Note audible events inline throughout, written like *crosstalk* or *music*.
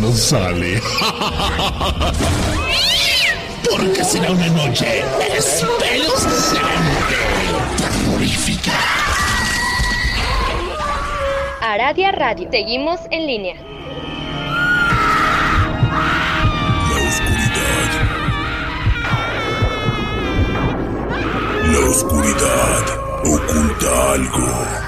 no sale. Porque será una noche espeluznante, terrorífica. Aradia Radio. Seguimos en línea. La oscuridad. La oscuridad oculta algo.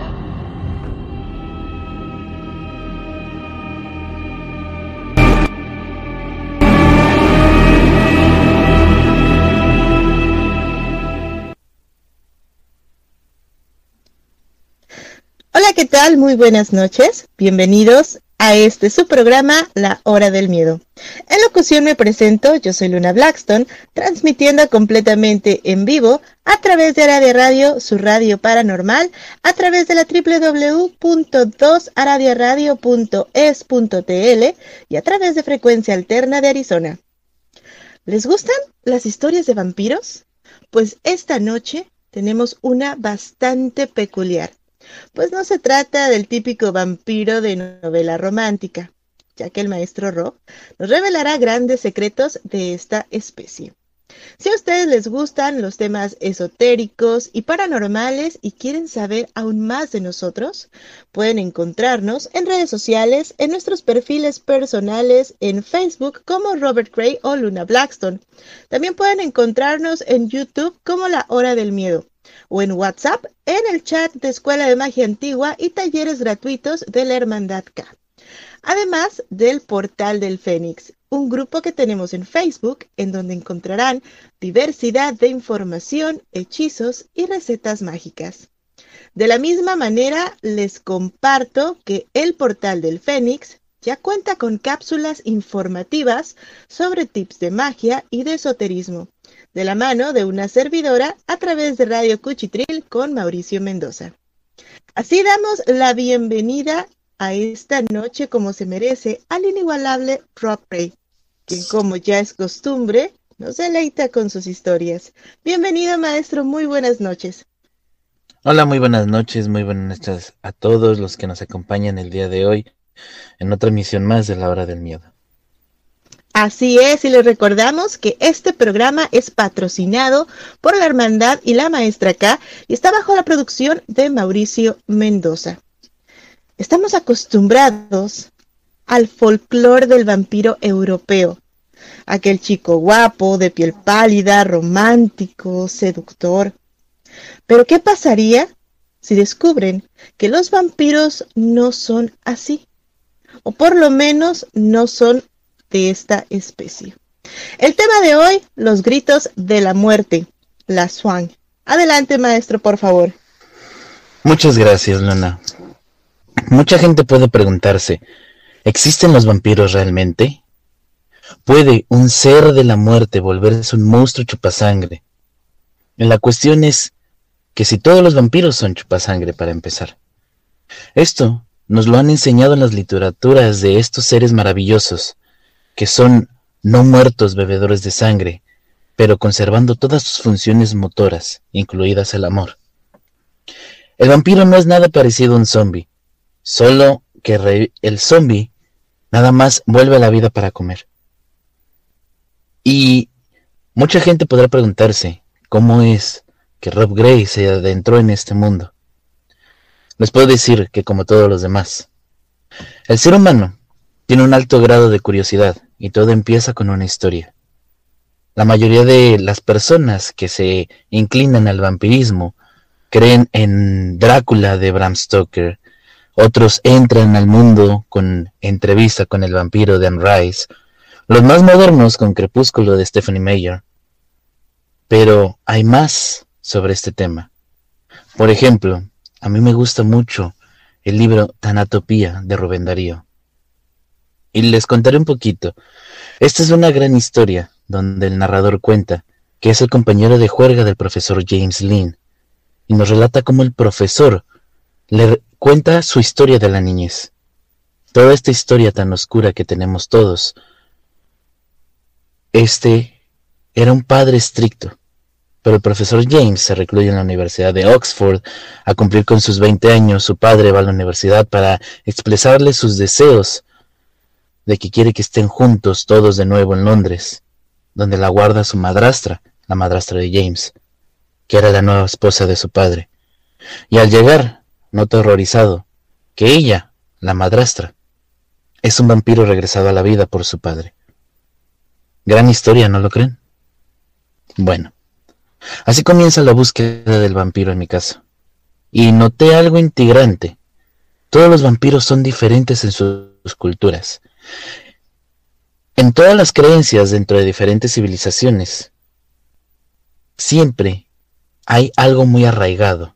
¿qué tal? Muy buenas noches. Bienvenidos a este su programa La Hora del Miedo. En locución me presento, yo soy Luna Blackstone, transmitiendo completamente en vivo a través de Aradia Radio, su radio paranormal, a través de la www.2aradiaradio.es.tl y a través de Frecuencia Alterna de Arizona. ¿Les gustan las historias de vampiros? Pues esta noche tenemos una bastante peculiar pues no se trata del típico vampiro de novela romántica, ya que el maestro Rob nos revelará grandes secretos de esta especie. Si a ustedes les gustan los temas esotéricos y paranormales y quieren saber aún más de nosotros, pueden encontrarnos en redes sociales, en nuestros perfiles personales, en Facebook como Robert Gray o Luna Blackstone. También pueden encontrarnos en YouTube como La Hora del Miedo o en WhatsApp en el chat de Escuela de Magia Antigua y talleres gratuitos de la Hermandad K. Además del Portal del Fénix, un grupo que tenemos en Facebook en donde encontrarán diversidad de información, hechizos y recetas mágicas. De la misma manera, les comparto que el Portal del Fénix ya cuenta con cápsulas informativas sobre tips de magia y de esoterismo de la mano de una servidora a través de Radio Cuchitril con Mauricio Mendoza. Así damos la bienvenida a esta noche como se merece al inigualable Rob Ray, quien como ya es costumbre nos deleita con sus historias. Bienvenido maestro, muy buenas noches. Hola, muy buenas noches, muy buenas noches a todos los que nos acompañan el día de hoy en otra emisión más de la hora del miedo. Así es, y les recordamos que este programa es patrocinado por la Hermandad y la Maestra K y está bajo la producción de Mauricio Mendoza. Estamos acostumbrados al folclore del vampiro europeo, aquel chico guapo, de piel pálida, romántico, seductor. Pero ¿qué pasaría si descubren que los vampiros no son así? O por lo menos no son de esta especie. El tema de hoy, los gritos de la muerte, la swan. Adelante, maestro, por favor. Muchas gracias, Luna. Mucha gente puede preguntarse, ¿existen los vampiros realmente? ¿Puede un ser de la muerte volverse un monstruo chupasangre? La cuestión es que si todos los vampiros son chupasangre para empezar. Esto nos lo han enseñado en las literaturas de estos seres maravillosos, que son no muertos bebedores de sangre, pero conservando todas sus funciones motoras, incluidas el amor. El vampiro no es nada parecido a un zombie, solo que el zombie nada más vuelve a la vida para comer. Y mucha gente podrá preguntarse cómo es que Rob Gray se adentró en este mundo. Les puedo decir que como todos los demás, el ser humano tiene un alto grado de curiosidad y todo empieza con una historia. La mayoría de las personas que se inclinan al vampirismo creen en Drácula de Bram Stoker, Otros entran al mundo con entrevista con el vampiro de Anne Rice. Los más modernos con Crepúsculo de Stephanie Meyer. Pero hay más sobre este tema. Por ejemplo, a mí me gusta mucho el libro Tanatopía de Rubén Darío. Y les contaré un poquito. Esta es una gran historia donde el narrador cuenta que es el compañero de juerga del profesor James Lynn, y nos relata cómo el profesor le cuenta su historia de la niñez. Toda esta historia tan oscura que tenemos todos. Este era un padre estricto, pero el profesor James se recluye en la Universidad de Oxford a cumplir con sus 20 años. Su padre va a la universidad para expresarle sus deseos de que quiere que estén juntos todos de nuevo en Londres, donde la guarda su madrastra, la madrastra de James, que era la nueva esposa de su padre. Y al llegar, nota horrorizado que ella, la madrastra, es un vampiro regresado a la vida por su padre. Gran historia, ¿no lo creen? Bueno, así comienza la búsqueda del vampiro en mi casa. Y noté algo integrante. Todos los vampiros son diferentes en sus culturas. En todas las creencias dentro de diferentes civilizaciones, siempre hay algo muy arraigado.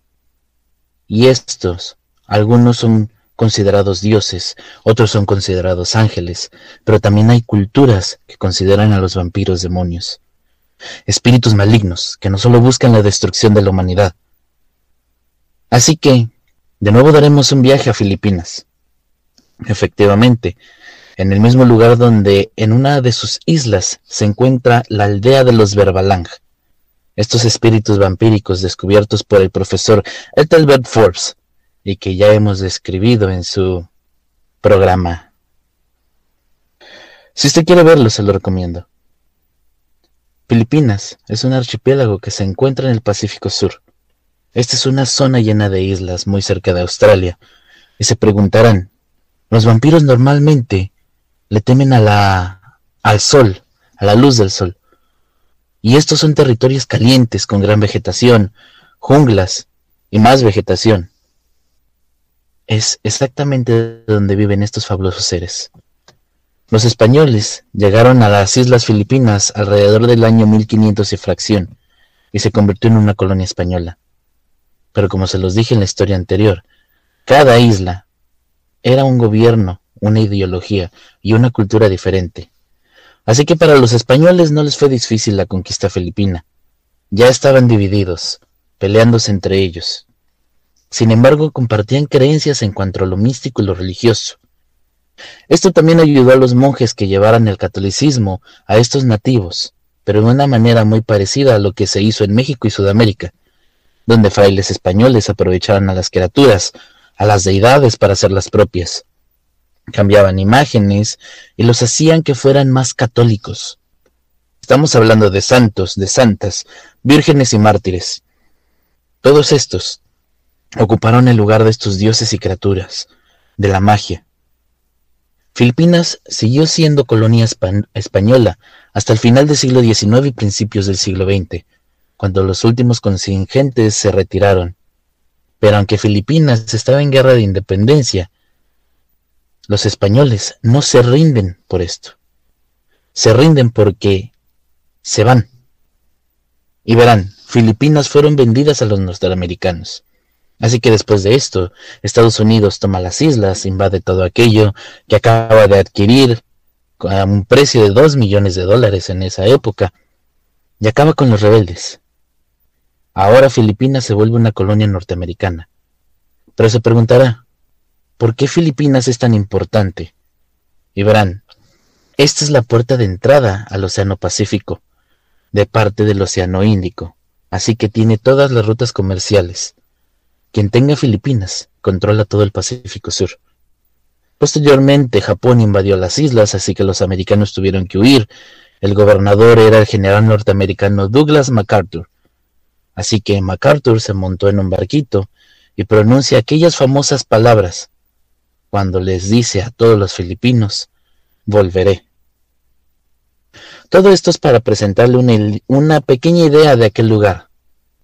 Y estos, algunos son considerados dioses, otros son considerados ángeles, pero también hay culturas que consideran a los vampiros demonios. Espíritus malignos que no solo buscan la destrucción de la humanidad. Así que, de nuevo daremos un viaje a Filipinas. Efectivamente, en el mismo lugar donde en una de sus islas se encuentra la aldea de los Verbalang, estos espíritus vampíricos descubiertos por el profesor Ethelbert Forbes y que ya hemos describido en su programa. Si usted quiere verlo, se lo recomiendo. Filipinas es un archipiélago que se encuentra en el Pacífico Sur. Esta es una zona llena de islas muy cerca de Australia. Y se preguntarán, los vampiros normalmente le temen a la al sol, a la luz del sol. Y estos son territorios calientes con gran vegetación, junglas y más vegetación. Es exactamente donde viven estos fabulosos seres. Los españoles llegaron a las Islas Filipinas alrededor del año 1500 y fracción, y se convirtió en una colonia española. Pero como se los dije en la historia anterior, cada isla era un gobierno, una ideología y una cultura diferente. Así que para los españoles no les fue difícil la conquista filipina. Ya estaban divididos, peleándose entre ellos. Sin embargo, compartían creencias en cuanto a lo místico y lo religioso. Esto también ayudó a los monjes que llevaran el catolicismo a estos nativos, pero de una manera muy parecida a lo que se hizo en México y Sudamérica, donde frailes españoles aprovechaban a las criaturas, a las deidades para hacerlas propias cambiaban imágenes y los hacían que fueran más católicos. Estamos hablando de santos, de santas, vírgenes y mártires. Todos estos ocuparon el lugar de estos dioses y criaturas, de la magia. Filipinas siguió siendo colonia española hasta el final del siglo XIX y principios del siglo XX, cuando los últimos contingentes se retiraron. Pero aunque Filipinas estaba en guerra de independencia, los españoles no se rinden por esto. Se rinden porque se van. Y verán, Filipinas fueron vendidas a los norteamericanos. Así que después de esto, Estados Unidos toma las islas, invade todo aquello que acaba de adquirir a un precio de dos millones de dólares en esa época, y acaba con los rebeldes. Ahora Filipinas se vuelve una colonia norteamericana. Pero se preguntará, ¿Por qué Filipinas es tan importante? Y verán, esta es la puerta de entrada al Océano Pacífico, de parte del Océano Índico, así que tiene todas las rutas comerciales. Quien tenga Filipinas controla todo el Pacífico Sur. Posteriormente, Japón invadió las islas, así que los americanos tuvieron que huir. El gobernador era el general norteamericano Douglas MacArthur. Así que MacArthur se montó en un barquito y pronuncia aquellas famosas palabras cuando les dice a todos los filipinos, volveré. Todo esto es para presentarle una, pequeña idea de aquel lugar.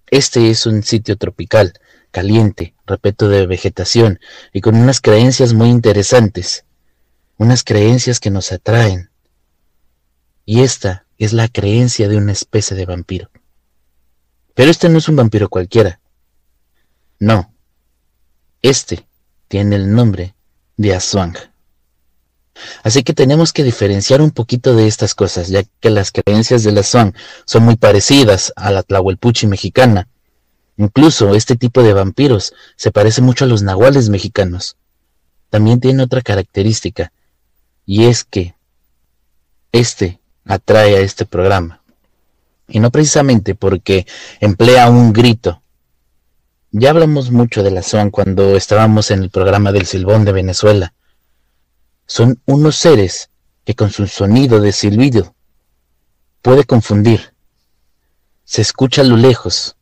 Este es un sitio tropical, caliente, repleto de vegetación y con unas creencias muy interesantes, unas creencias que nos atraen. Y esta es la creencia de una especie de vampiro. Pero este no es un vampiro cualquiera. No. Este tiene el nombre de Aswang. Así que tenemos que diferenciar un poquito de estas cosas, ya que las creencias de la Aswang son muy parecidas a la Tlahuelpuchi mexicana. Incluso este tipo de vampiros se parece mucho a los nahuales mexicanos. También tiene otra característica, y es que este atrae a este programa. Y no precisamente porque emplea un grito. Ya hablamos mucho de la SOAN cuando estábamos en el programa del Silbón de Venezuela. Son unos seres que con su sonido de silbido puede confundir. Se escucha a lo lejos,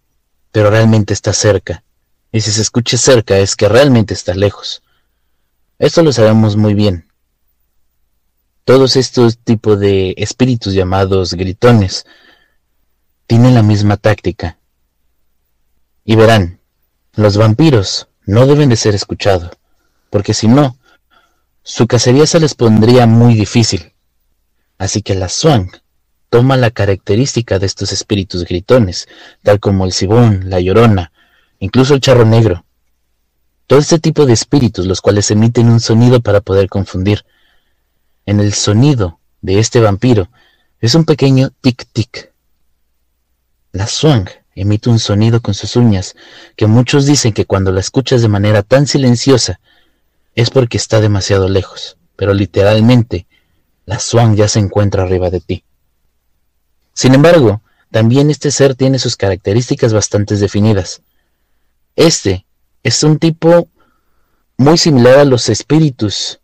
pero realmente está cerca. Y si se escucha cerca es que realmente está lejos. Esto lo sabemos muy bien. Todos estos tipos de espíritus llamados gritones tienen la misma táctica. Y verán, los vampiros no deben de ser escuchados, porque si no, su cacería se les pondría muy difícil. Así que la Swan toma la característica de estos espíritus gritones, tal como el cibón, la llorona, incluso el charro negro. Todo este tipo de espíritus, los cuales emiten un sonido para poder confundir, en el sonido de este vampiro es un pequeño tic-tic. La Swang emite un sonido con sus uñas que muchos dicen que cuando la escuchas de manera tan silenciosa es porque está demasiado lejos, pero literalmente la Swang ya se encuentra arriba de ti. Sin embargo, también este ser tiene sus características bastante definidas. Este es un tipo muy similar a los espíritus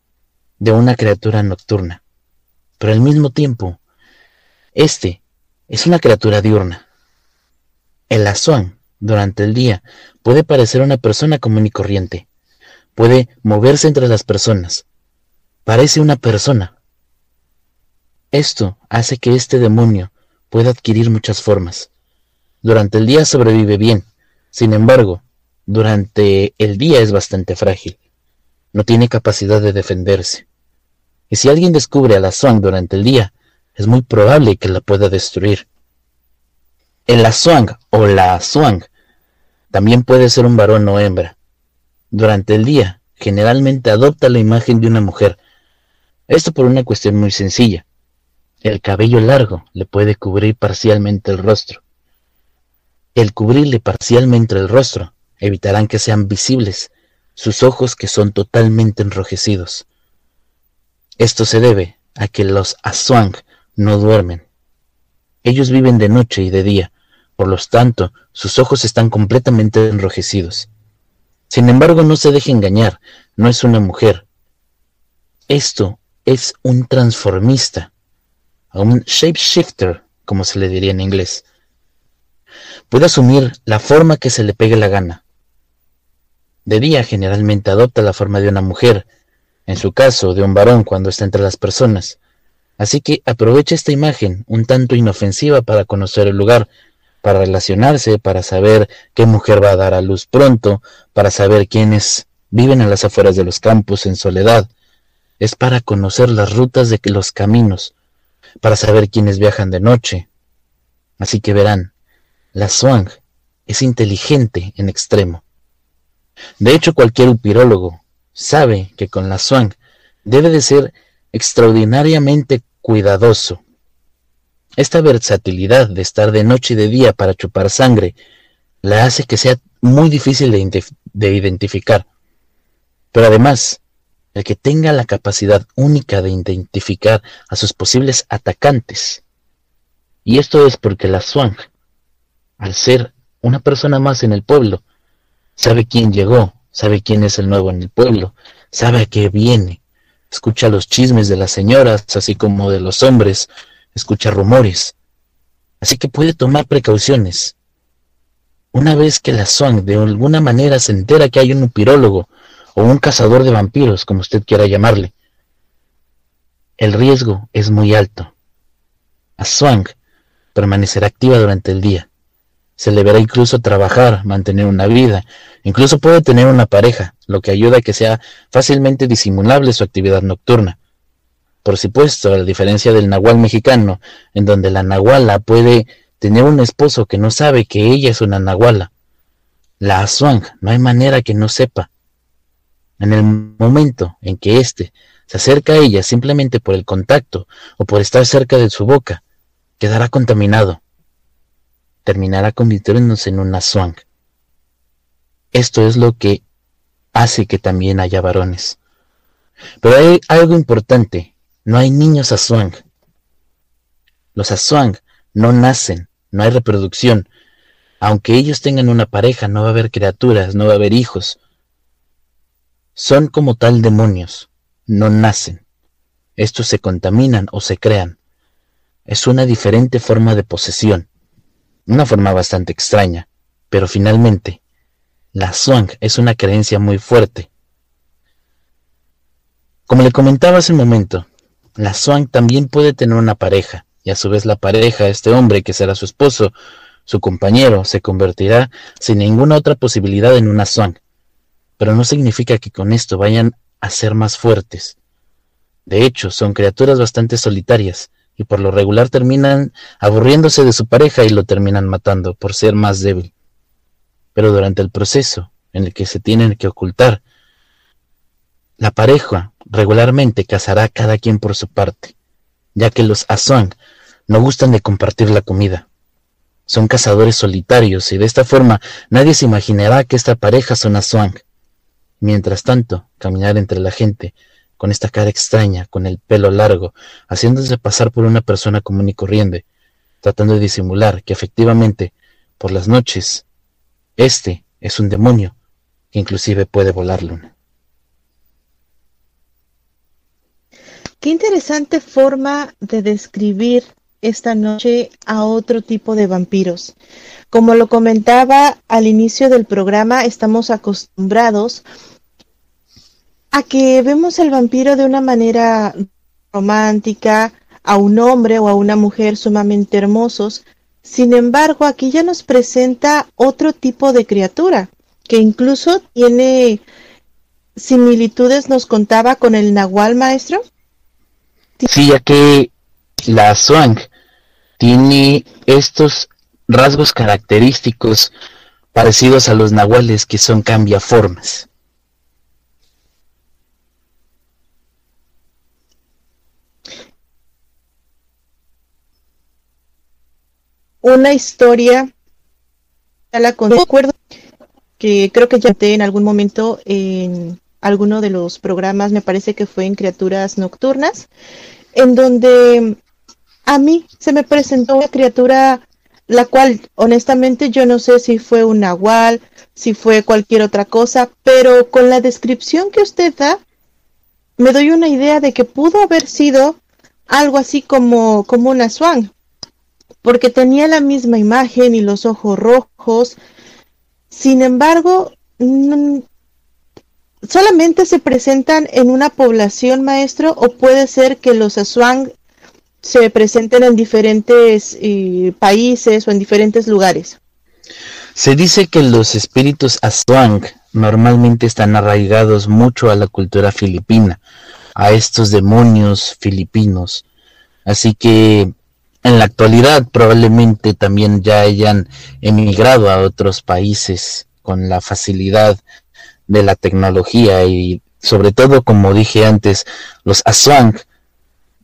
de una criatura nocturna, pero al mismo tiempo, este es una criatura diurna. El azuán, durante el día, puede parecer una persona común y corriente, puede moverse entre las personas, parece una persona. Esto hace que este demonio pueda adquirir muchas formas. Durante el día sobrevive bien, sin embargo, durante el día es bastante frágil no tiene capacidad de defenderse. Y si alguien descubre a la durante el día, es muy probable que la pueda destruir. El Aswang o la Swang también puede ser un varón o hembra. Durante el día, generalmente adopta la imagen de una mujer. Esto por una cuestión muy sencilla. El cabello largo le puede cubrir parcialmente el rostro. El cubrirle parcialmente el rostro evitarán que sean visibles sus ojos que son totalmente enrojecidos. Esto se debe a que los Aswang no duermen. Ellos viven de noche y de día, por lo tanto, sus ojos están completamente enrojecidos. Sin embargo, no se deje engañar, no es una mujer. Esto es un transformista, un shapeshifter, como se le diría en inglés. Puede asumir la forma que se le pegue la gana. De día generalmente adopta la forma de una mujer, en su caso de un varón cuando está entre las personas. Así que aprovecha esta imagen, un tanto inofensiva, para conocer el lugar, para relacionarse, para saber qué mujer va a dar a luz pronto, para saber quiénes viven a las afueras de los campos en soledad. Es para conocer las rutas de los caminos, para saber quiénes viajan de noche. Así que verán, la Swang es inteligente en extremo. De hecho, cualquier upirólogo sabe que con la swang debe de ser extraordinariamente cuidadoso. Esta versatilidad de estar de noche y de día para chupar sangre la hace que sea muy difícil de, de identificar. Pero además, el que tenga la capacidad única de identificar a sus posibles atacantes. Y esto es porque la Swang, al ser una persona más en el pueblo, sabe quién llegó, sabe quién es el nuevo en el pueblo, sabe a qué viene, escucha los chismes de las señoras, así como de los hombres, escucha rumores. Así que puede tomar precauciones. Una vez que la Song de alguna manera se entera que hay un pirólogo o un cazador de vampiros, como usted quiera llamarle, el riesgo es muy alto. A Swang permanecerá activa durante el día Se le verá incluso trabajar, mantener una vida, incluso puede tener una pareja, lo que ayuda a que sea fácilmente disimulable su actividad nocturna. Por supuesto, a la diferencia del nahual mexicano, en donde la nahuala puede tener un esposo que no sabe que ella es una nahuala. La Aswang no hay manera que no sepa. En el momento en que éste se acerca a ella simplemente por el contacto o por estar cerca de su boca, quedará contaminado. Terminará convirtiéndose en una Aswang. Esto es lo que hace que también haya varones. Pero hay algo importante no hay niños Aswang. Los Aswang no nacen, no hay reproducción. Aunque ellos tengan una pareja, no va a haber criaturas, no va a haber hijos. Son como tal demonios, no nacen. Estos se contaminan o se crean. Es una diferente forma de posesión, una forma bastante extraña, pero finalmente, la Swang es una creencia muy fuerte. Como le comentaba hace un momento, la Swan también puede tener una pareja, y a su vez la pareja, este hombre que será su esposo, su compañero, se convertirá sin ninguna otra posibilidad en una Swan. Pero no significa que con esto vayan a ser más fuertes. De hecho, son criaturas bastante solitarias, y por lo regular terminan aburriéndose de su pareja y lo terminan matando por ser más débil. Pero durante el proceso en el que se tienen que ocultar, la pareja regularmente cazará cada quien por su parte, ya que los Aswang no gustan de compartir la comida. Son cazadores solitarios y de esta forma nadie se imaginará que esta pareja son Aswang. Mientras tanto, caminar entre la gente, con esta cara extraña, con el pelo largo, haciéndose pasar por una persona común y corriente, tratando de disimular que efectivamente, por las noches, este es un demonio que inclusive puede volar luna. Qué interesante forma de describir esta noche a otro tipo de vampiros. Como lo comentaba al inicio del programa, estamos acostumbrados que vemos al vampiro de una manera romántica, a un hombre o a una mujer sumamente hermosos. Sin embargo, aquí ya nos presenta otro tipo de criatura, que incluso tiene similitudes, nos contaba con el nahual maestro. Sí, ya que la Swang tiene estos rasgos característicos parecidos a los nahuales que son cambiaformas. Una historia, la recuerdo que creo que ya te en algún momento en alguno de los programas, me parece que fue en Criaturas Nocturnas, en donde a mí se me presentó una criatura la cual honestamente yo no sé si fue un nahual, si fue cualquier otra cosa, pero con la descripción que usted da, me doy una idea de que pudo haber sido algo así como, como una swan, porque tenía la misma imagen y los ojos rojos. Sin embargo, solamente se presentan en una población, maestro, o puede ser que los aswang se presenten en diferentes eh, países o en diferentes lugares? Se dice que los espíritus aswang normalmente están arraigados mucho a la cultura filipina, a estos demonios filipinos. Así que en la actualidad probablemente también ya hayan emigrado a otros países con la facilidad de la tecnología y sobre todo, como dije antes, los Aswang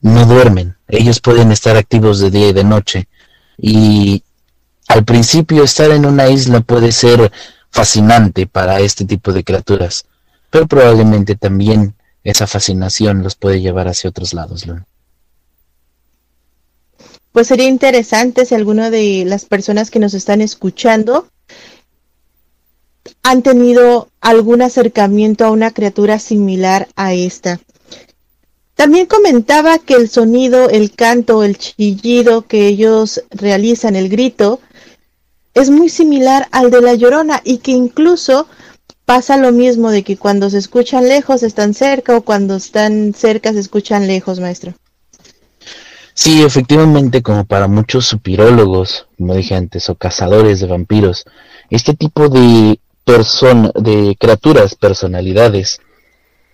no duermen. Ellos pueden estar activos de día y de noche. Y al principio estar en una isla puede ser fascinante para este tipo de criaturas, pero probablemente también esa fascinación los puede llevar hacia otros lados. Pues sería interesante si alguna de las personas que nos están escuchando han tenido algún acercamiento a una criatura similar a esta. También comentaba que el sonido, el canto, el chillido que ellos realizan, el grito, es muy similar al de la llorona y que incluso pasa lo mismo de que cuando se escuchan lejos están cerca o cuando están cerca se escuchan lejos, maestro. Sí, efectivamente, como para muchos supirólogos, como dije antes, o cazadores de vampiros, este tipo de de criaturas, personalidades,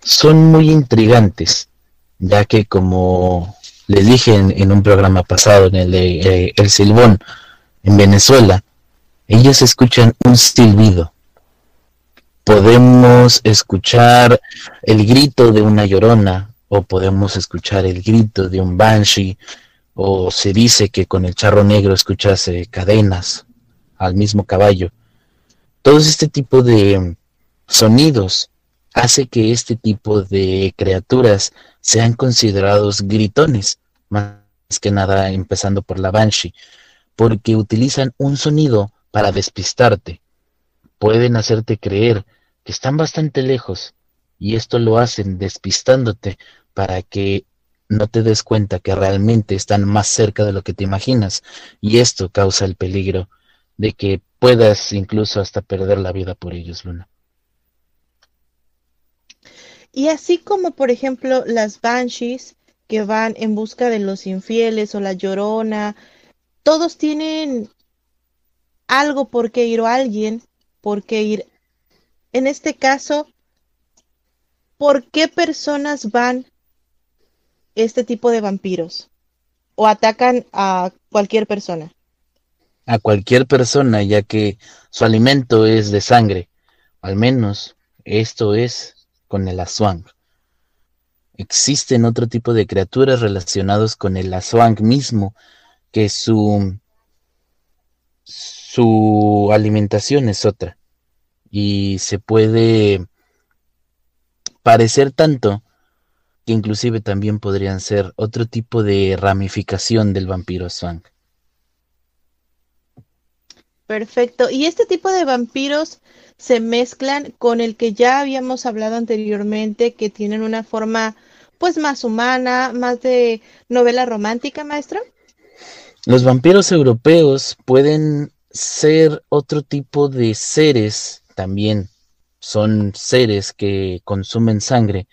son muy intrigantes, ya que como les dije en, un programa pasado, en el de eh, El Silbón, en Venezuela, ellos escuchan un silbido. Podemos escuchar el grito de una llorona, o podemos escuchar el grito de un banshee, o se dice que con el charro negro escuchas cadenas al mismo caballo. Todo este tipo de sonidos hace que este tipo de criaturas sean considerados gritones, más que nada empezando por la banshee, porque utilizan un sonido para despistarte. Pueden hacerte creer que están bastante lejos y esto lo hacen despistándote para que no te des cuenta que realmente están más cerca de lo que te imaginas y esto causa el peligro de que puedas incluso hasta perder la vida por ellos, Luna. Y así como, por ejemplo, las banshees que van en busca de los infieles o la llorona, todos tienen algo por qué ir o alguien por qué ir. En este caso, ¿por qué personas van este tipo de vampiros? ¿O atacan a cualquier persona? A cualquier persona, ya que su alimento es de sangre. Al menos esto es con el Aswang. Existen otro tipo de criaturas relacionados con el Aswang mismo, que su, su alimentación es otra. Y se puede parecer tanto que inclusive también podrían ser otro tipo de ramificación del vampiro Aswang. Perfecto. ¿Y este tipo de vampiros se mezclan con el que ya habíamos hablado anteriormente, que tienen una forma pues más humana, más de novela romántica, maestro? Los vampiros europeos pueden ser otro tipo de seres también. Son seres que consumen sangre,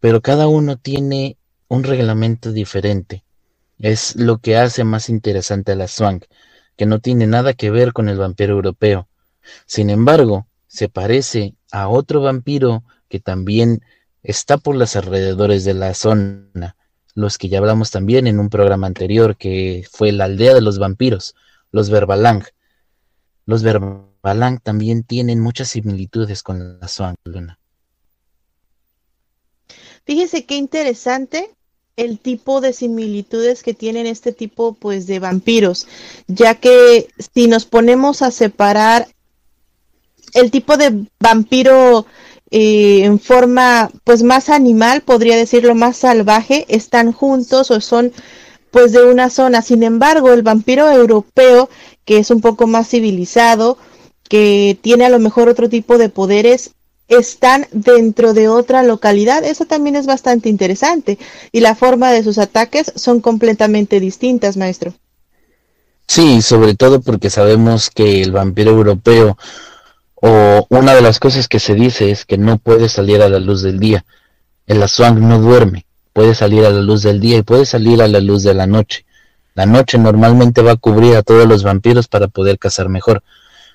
pero cada uno tiene un reglamento diferente. Es lo que hace más interesante a la Swank, que no tiene nada que ver con el vampiro europeo. Sin embargo, se parece a otro vampiro que también está por los alrededores de la zona, los que ya hablamos también en un programa anterior, que fue la aldea de los vampiros, los Verbalang. Los Verbalang también tienen muchas similitudes con la Swan Luna. Fíjese qué interesante el tipo de similitudes que tienen este tipo pues de vampiros, ya que si nos ponemos a separar el tipo de vampiro eh, en forma pues más animal, podría decirlo más salvaje, están juntos o son pues de una zona. Sin embargo, el vampiro europeo, que es un poco más civilizado, que tiene a lo mejor otro tipo de poderes, están dentro de otra localidad. Eso también es bastante interesante. Y la forma de sus ataques son completamente distintas, maestro. Sí, sobre todo porque sabemos que el vampiro europeo o una de las cosas que se dice es que no puede salir a la luz del día. El Aswang no duerme, puede salir a la luz del día y puede salir a la luz de la noche. La noche normalmente va a cubrir a todos los vampiros para poder cazar mejor.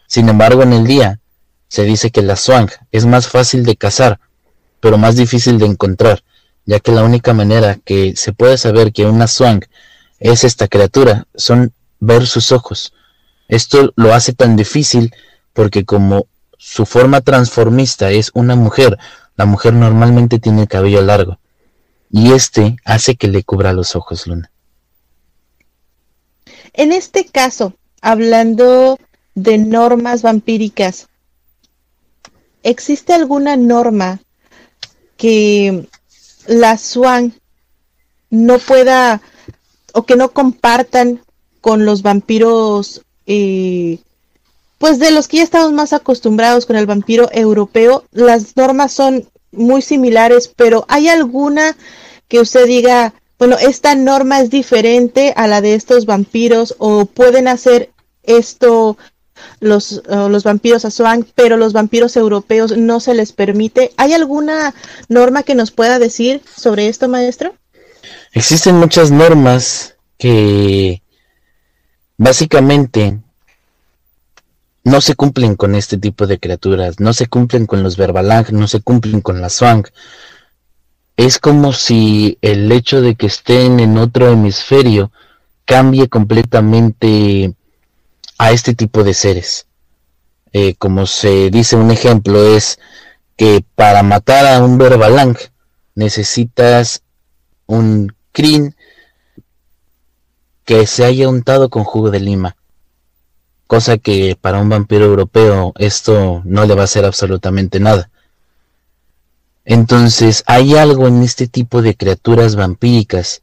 Sin embargo, en el día se dice que la Swang es más fácil de cazar, pero más difícil de encontrar, ya que la única manera que se puede saber que una Swang es esta criatura son ver sus ojos. Esto lo hace tan difícil porque como su forma transformista es una mujer, la mujer normalmente tiene el cabello largo. Y este hace que le cubra los ojos, Luna. En este caso, hablando de normas vampíricas, ¿existe alguna norma que la Swan no pueda o que no compartan con los vampiros eh, pues de los que ya estamos más acostumbrados con el vampiro europeo, las normas son muy similares, pero ¿hay alguna que usted diga, bueno, esta norma es diferente a la de estos vampiros o pueden hacer esto los, los vampiros Aswang, pero los vampiros europeos no se les permite? ¿Hay alguna norma que nos pueda decir sobre esto, maestro? Existen muchas normas que básicamente no se cumplen con este tipo de criaturas, no se cumplen con los Verbalang, no se cumplen con la Swang. Es como si el hecho de que estén en otro hemisferio cambie completamente a este tipo de seres. Eh, como se dice un ejemplo es que para matar a un Verbalang necesitas un crin que se haya untado con jugo de lima cosa que para un vampiro europeo esto no le va a hacer absolutamente nada. Entonces hay algo en este tipo de criaturas vampíricas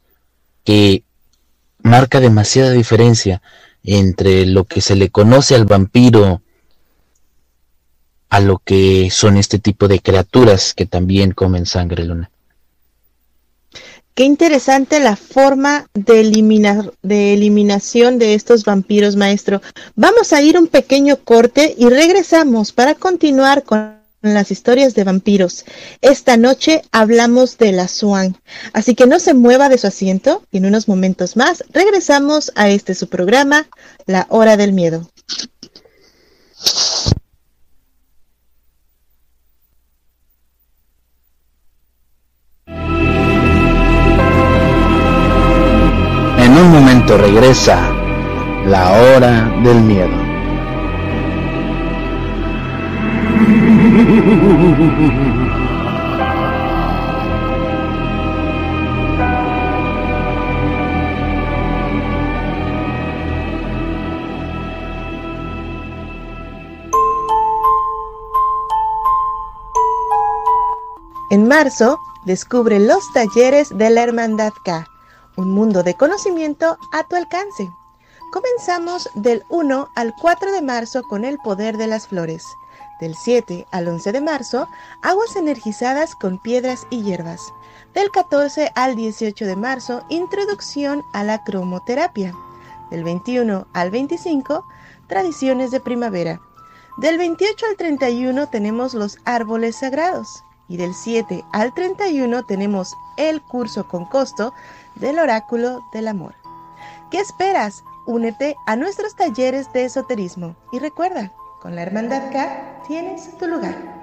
que marca demasiada diferencia entre lo que se le conoce al vampiro a lo que son este tipo de criaturas que también comen sangre luna. Qué interesante la forma de, eliminar, de eliminación de estos vampiros, maestro. Vamos a ir un pequeño corte y regresamos para continuar con las historias de vampiros. Esta noche hablamos de la Swan, así que no se mueva de su asiento y en unos momentos más regresamos a este su programa, La Hora del Miedo. un momento regresa la hora del miedo. En marzo, descubre los talleres de la Hermandad K un mundo de conocimiento a tu alcance. Comenzamos del 1 al 4 de marzo con el poder de las flores. Del 7 al 11 de marzo, aguas energizadas con piedras y hierbas. Del 14 al 18 de marzo, introducción a la cromoterapia. Del 21 al 25, tradiciones de primavera. Del 28 al 31 tenemos los árboles sagrados. Y del 7 al 31 tenemos el curso con costo del oráculo del amor. ¿Qué esperas? Únete a nuestros talleres de esoterismo y recuerda, con la Hermandad K tienes tu lugar.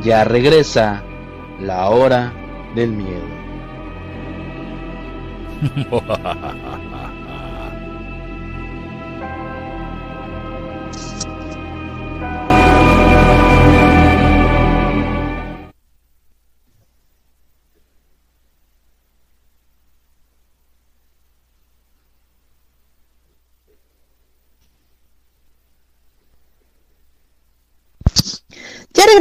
Ya regresa la hora del miedo. *laughs*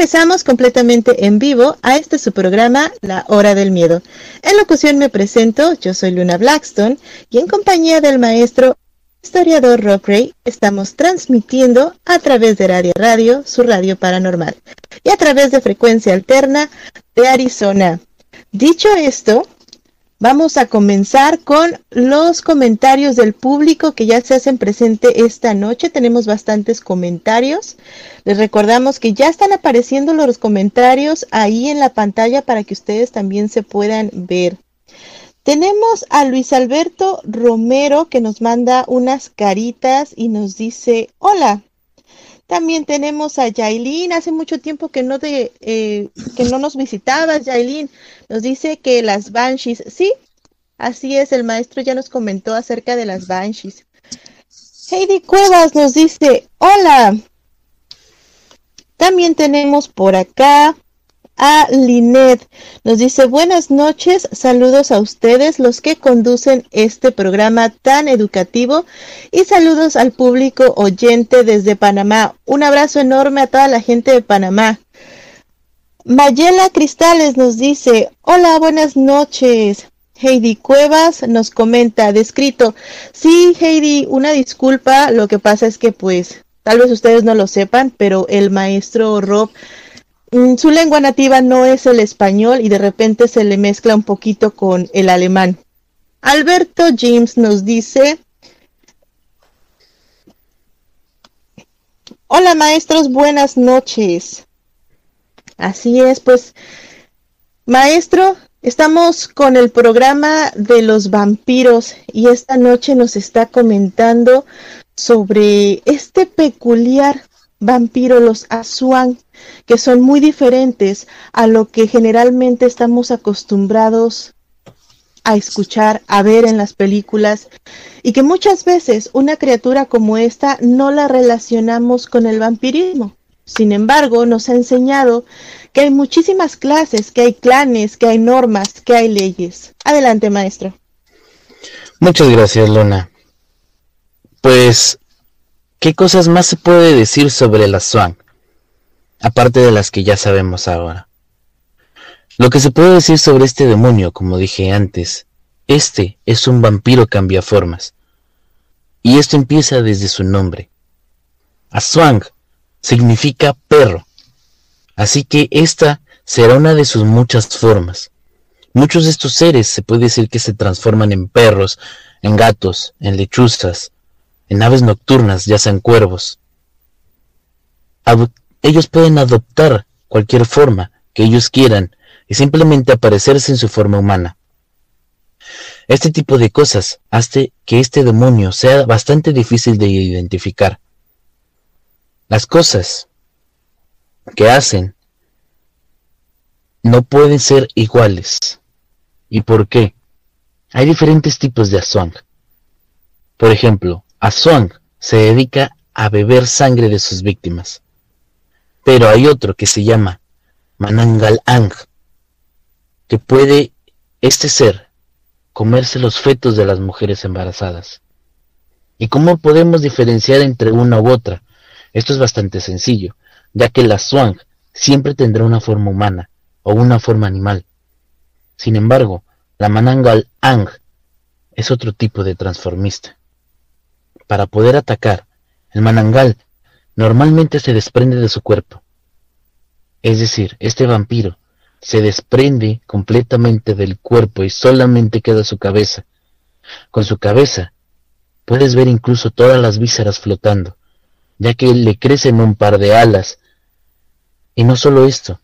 regresamos completamente en vivo a este su programa, La Hora del Miedo. En locución me presento, yo soy Luna Blackstone y en compañía del maestro historiador Rock Ray estamos transmitiendo a través de Radio Radio, su radio paranormal, y a través de frecuencia alterna de Arizona. Dicho esto, Vamos a comenzar con los comentarios del público que ya se hacen presente esta noche. Tenemos bastantes comentarios. Les recordamos que ya están apareciendo los comentarios ahí en la pantalla para que ustedes también se puedan ver. Tenemos a Luis Alberto Romero que nos manda unas caritas y nos dice, hola. También tenemos a Yailin, hace mucho tiempo que no, de, eh, que no nos visitabas, Yailin. Nos dice que las Banshees, sí, así es, el maestro ya nos comentó acerca de las Banshees. Heidi Cuevas nos dice, hola. También tenemos por acá a Linet. Nos dice buenas noches, saludos a ustedes los que conducen este programa tan educativo y saludos al público oyente desde Panamá. Un abrazo enorme a toda la gente de Panamá. Mayela Cristales nos dice, hola, buenas noches. Heidi Cuevas nos comenta, descrito, sí, Heidi, una disculpa, lo que pasa es que pues, tal vez ustedes no lo sepan, pero el maestro Rob su lengua nativa no es el español y de repente se le mezcla un poquito con el alemán. Alberto James nos dice, hola maestros, buenas noches. Así es, pues, maestro, estamos con el programa de los vampiros y esta noche nos está comentando sobre este peculiar vampiro, los Asuan, que son muy diferentes a lo que generalmente estamos acostumbrados a escuchar, a ver en las películas, y que muchas veces una criatura como esta no la relacionamos con el vampirismo. Sin embargo, nos ha enseñado que hay muchísimas clases, que hay clanes, que hay normas, que hay leyes. Adelante, maestro. Muchas gracias, Luna. Pues ¿Qué cosas más se puede decir sobre la Swan? Aparte de las que ya sabemos ahora. Lo que se puede decir sobre este demonio, como dije antes, este es un vampiro cambiaformas. Y esto empieza desde su nombre. Aswang significa perro. Así que esta será una de sus muchas formas. Muchos de estos seres se puede decir que se transforman en perros, en gatos, en lechuzas, en aves nocturnas, ya sean cuervos. Ellos pueden adoptar cualquier forma que ellos quieran y simplemente aparecerse en su forma humana. Este tipo de cosas hace que este demonio sea bastante difícil de identificar. Las cosas que hacen no pueden ser iguales. ¿Y por qué? Hay diferentes tipos de Aswang. Por ejemplo, Aswang se dedica a beber sangre de sus víctimas. Pero hay otro que se llama Manangal Ang, que puede este ser comerse los fetos de las mujeres embarazadas. ¿Y cómo podemos diferenciar entre una u otra? Esto es bastante sencillo, ya que la Swang siempre tendrá una forma humana o una forma animal. Sin embargo, la Manangal Ang es otro tipo de transformista. Para poder atacar, el manangal normalmente se desprende de su cuerpo. Es decir, este vampiro se desprende completamente del cuerpo y solamente queda su cabeza. Con su cabeza puedes ver incluso todas las vísceras flotando, ya que le crecen un par de alas. Y no solo esto,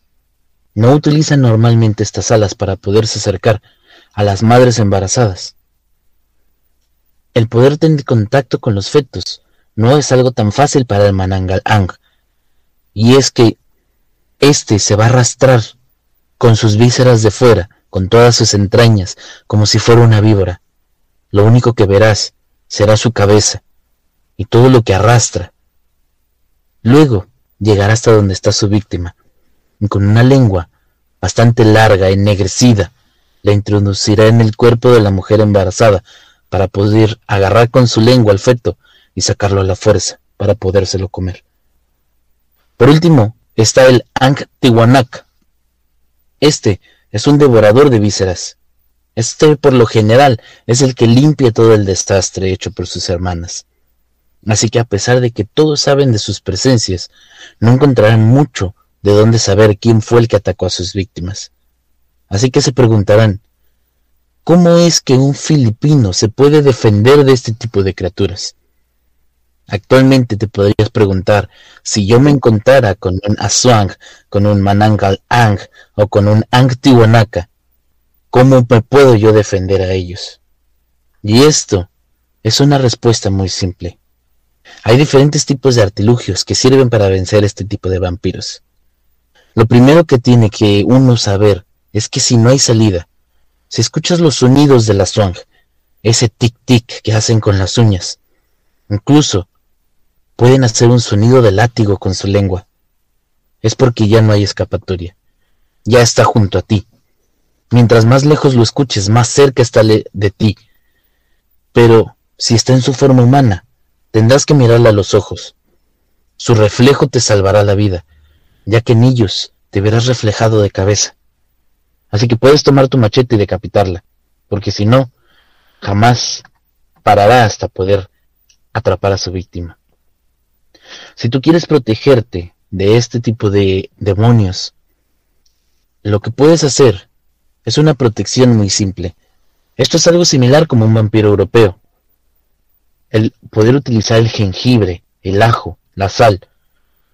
no utiliza normalmente estas alas para poderse acercar a las madres embarazadas. El poder tener contacto con los fetos no es algo tan fácil para el Manangal Ang. Y es que éste se va a arrastrar con sus vísceras de fuera, con todas sus entrañas, como si fuera una víbora. Lo único que verás será su cabeza y todo lo que arrastra. Luego llegará hasta donde está su víctima, y con una lengua bastante larga, ennegrecida, la introducirá en el cuerpo de la mujer embarazada, para poder agarrar con su lengua al feto y sacarlo a la fuerza para podérselo comer. Por último, está el Ankh Tiwanak. Este es un devorador de vísceras. Este, por lo general, es el que limpia todo el desastre hecho por sus hermanas. Así que a pesar de que todos saben de sus presencias, no encontrarán mucho de dónde saber quién fue el que atacó a sus víctimas. Así que se preguntarán, ¿Cómo es que un filipino se puede defender de este tipo de criaturas? Actualmente te podrías preguntar, si yo me encontrara con un Aswang, con un Manangal Ang o con un Ang Tiwanaka, ¿cómo me puedo yo defender a ellos? Y esto es una respuesta muy simple. Hay diferentes tipos de artilugios que sirven para vencer este tipo de vampiros. Lo primero que tiene que uno saber es que si no hay salida, si escuchas los sonidos de la swang, ese tic-tic que hacen con las uñas, incluso pueden hacer un sonido de látigo con su lengua, es porque ya no hay escapatoria, ya está junto a ti. Mientras más lejos lo escuches, más cerca está de ti. Pero si está en su forma humana, tendrás que mirarla a los ojos. Su reflejo te salvará la vida, ya que en ellos te verás reflejado de cabeza. Así que puedes tomar tu machete y decapitarla, porque si no, jamás parará hasta poder atrapar a su víctima. Si tú quieres protegerte de este tipo de demonios, lo que puedes hacer es una protección muy simple. Esto es algo similar como un vampiro europeo. El poder utilizar el jengibre, el ajo, la sal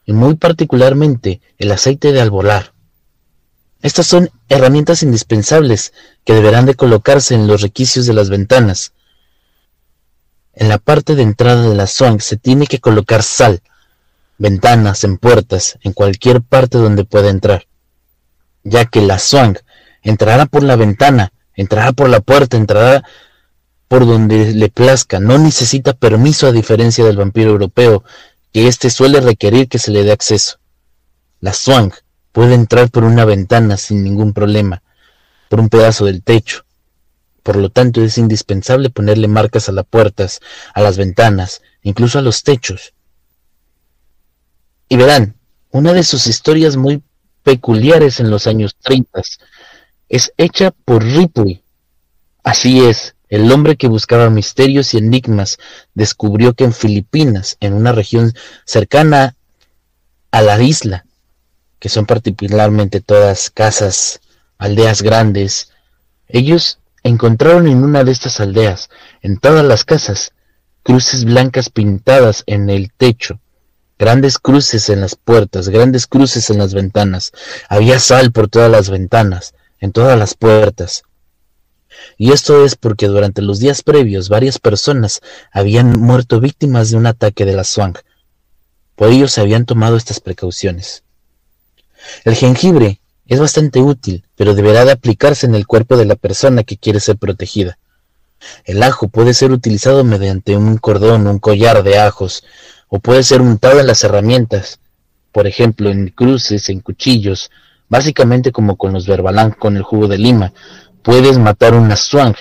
y muy particularmente el aceite de albolar. Estas son herramientas indispensables que deberán de colocarse en los requisios de las ventanas. En la parte de entrada de la swang se tiene que colocar sal, ventanas, en puertas, en cualquier parte donde pueda entrar, ya que la swang entrará por la ventana, entrará por la puerta, entrará por donde le plazca, no necesita permiso a diferencia del vampiro europeo, que éste suele requerir que se le dé acceso. La swang puede entrar por una ventana sin ningún problema, por un pedazo del techo. Por lo tanto, es indispensable ponerle marcas a las puertas, a las ventanas, incluso a los techos. Y verán, una de sus historias muy peculiares en los años 30 es hecha por Ripley. Así es, el hombre que buscaba misterios y enigmas descubrió que en Filipinas, en una región cercana a la isla, que son particularmente todas casas, aldeas grandes, ellos encontraron en una de estas aldeas, en todas las casas, cruces blancas pintadas en el techo, grandes cruces en las puertas, grandes cruces en las ventanas, había sal por todas las ventanas, en todas las puertas. Y esto es porque durante los días previos varias personas habían muerto víctimas de un ataque de la swang. Por ello se habían tomado estas precauciones. El jengibre es bastante útil, pero deberá de aplicarse en el cuerpo de la persona que quiere ser protegida. El ajo puede ser utilizado mediante un cordón, un collar de ajos, o puede ser untado en las herramientas, por ejemplo, en cruces, en cuchillos, Básicamente como con los verbalán con el jugo de lima, puedes matar una swang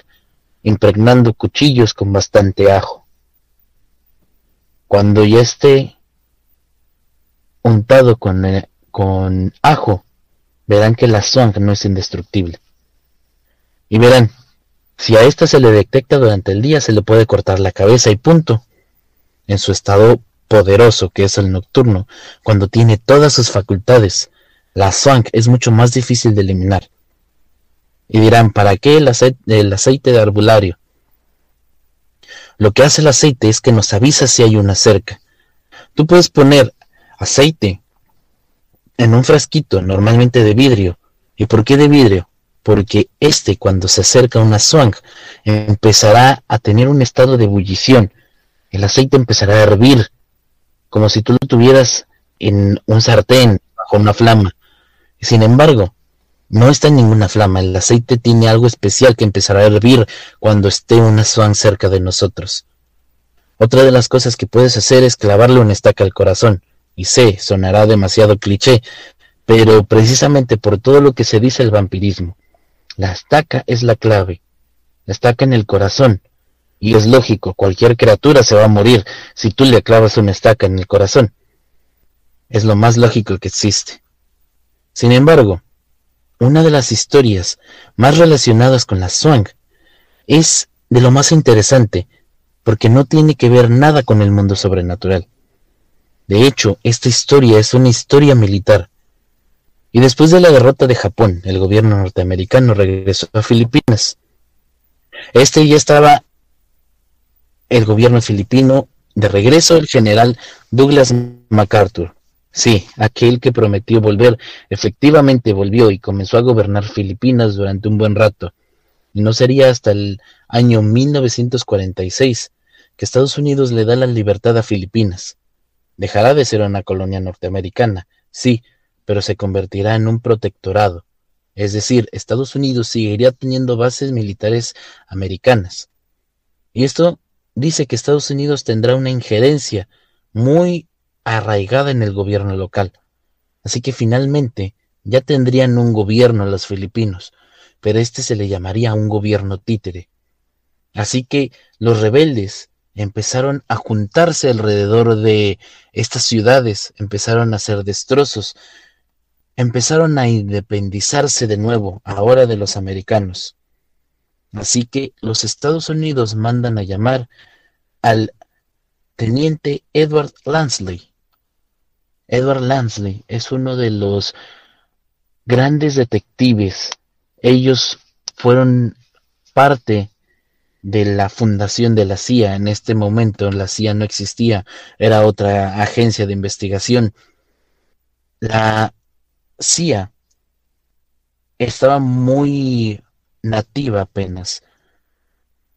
impregnando cuchillos con bastante ajo. Cuando ya esté untado con, eh, ajo, verán que la swang no es indestructible. Y verán, si a esta se le detecta durante el día, se le puede cortar la cabeza y punto. En su estado poderoso, que es el nocturno, cuando tiene todas sus facultades, la swank es mucho más difícil de eliminar. Y dirán, ¿para qué el aceite, de arbulario? Lo que hace el aceite es que nos avisa si hay una cerca. Tú puedes poner aceite en un frasquito, normalmente de vidrio. ¿Y por qué de vidrio? Porque este, cuando se acerca a una swank, empezará a tener un estado de ebullición. El aceite empezará a hervir, como si tú lo tuvieras en un sartén bajo una flama. Sin embargo, no está en ninguna flama, el aceite tiene algo especial que empezará a hervir cuando esté una swan cerca de nosotros. Otra de las cosas que puedes hacer es clavarle una estaca al corazón. Y sé, sonará demasiado cliché, pero precisamente por todo lo que se dice el vampirismo. La estaca es la clave. La estaca en el corazón. Y es lógico, cualquier criatura se va a morir si tú le clavas una estaca en el corazón. Es lo más lógico que existe. Sin embargo, una de las historias más relacionadas con la swang es de lo más interesante, porque no tiene que ver nada con el mundo sobrenatural. De hecho, esta historia es una historia militar. Y después de la derrota de Japón, el gobierno norteamericano regresó a Filipinas. Este ya estaba el gobierno filipino de regreso el general Douglas MacArthur, Sí, aquel que prometió volver, efectivamente volvió y comenzó a gobernar Filipinas durante un buen rato. Y no sería hasta el año 1946 que Estados Unidos le da la libertad a Filipinas. Dejará de ser una colonia norteamericana, sí, pero se convertirá en un protectorado. Es decir, Estados Unidos seguiría teniendo bases militares americanas. Y esto dice que Estados Unidos tendrá una injerencia muy arraigada en el gobierno local. Así que finalmente ya tendrían un gobierno los filipinos, pero este se le llamaría un gobierno títere. Así que los rebeldes empezaron a juntarse alrededor de estas ciudades, empezaron a hacer destrozos, empezaron a independizarse de nuevo, ahora de los americanos. Así que los Estados Unidos mandan a llamar al teniente Edward Lansley. Edward Lansley es uno de los grandes detectives. Ellos fueron parte de la fundación de la CIA. En este momento la CIA no existía, era otra agencia de investigación. La CIA estaba muy nativa apenas,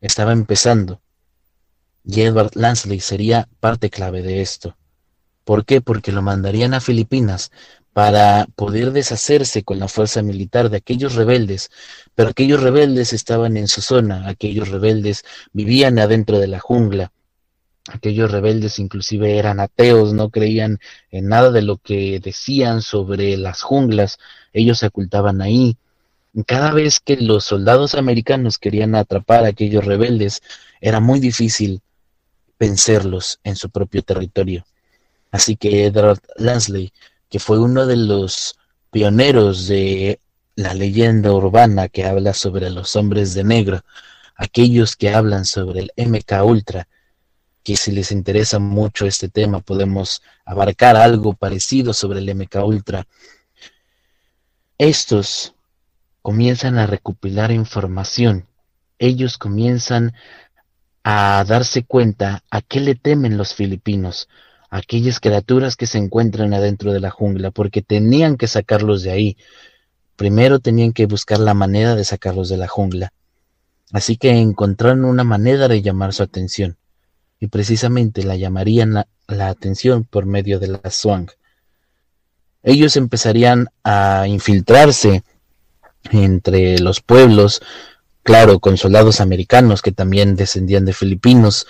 estaba empezando. Y Edward Lansley sería parte clave de esto. ¿Por qué? Porque lo mandarían a Filipinas para poder deshacerse con la fuerza militar de aquellos rebeldes, pero aquellos rebeldes estaban en su zona, aquellos rebeldes vivían adentro de la jungla, aquellos rebeldes inclusive eran ateos, no creían en nada de lo que decían sobre las junglas, ellos se ocultaban ahí. Cada vez que los soldados americanos querían atrapar a aquellos rebeldes, era muy difícil vencerlos en su propio territorio. Así que Edward Lansley, que fue uno de los pioneros de la leyenda urbana que habla sobre los hombres de negro, aquellos que hablan sobre el MK Ultra, que si les interesa mucho este tema podemos abarcar algo parecido sobre el MK Ultra. Estos comienzan a recopilar información, ellos comienzan a darse cuenta a qué le temen los filipinos, aquellas criaturas que se encuentran adentro de la jungla, porque tenían que sacarlos de ahí. Primero tenían que buscar la manera de sacarlos de la jungla. Así que encontraron una manera de llamar su atención, y precisamente la llamarían la, atención por medio de la swang. Ellos empezarían a infiltrarse entre los pueblos, claro, con soldados americanos que también descendían de filipinos,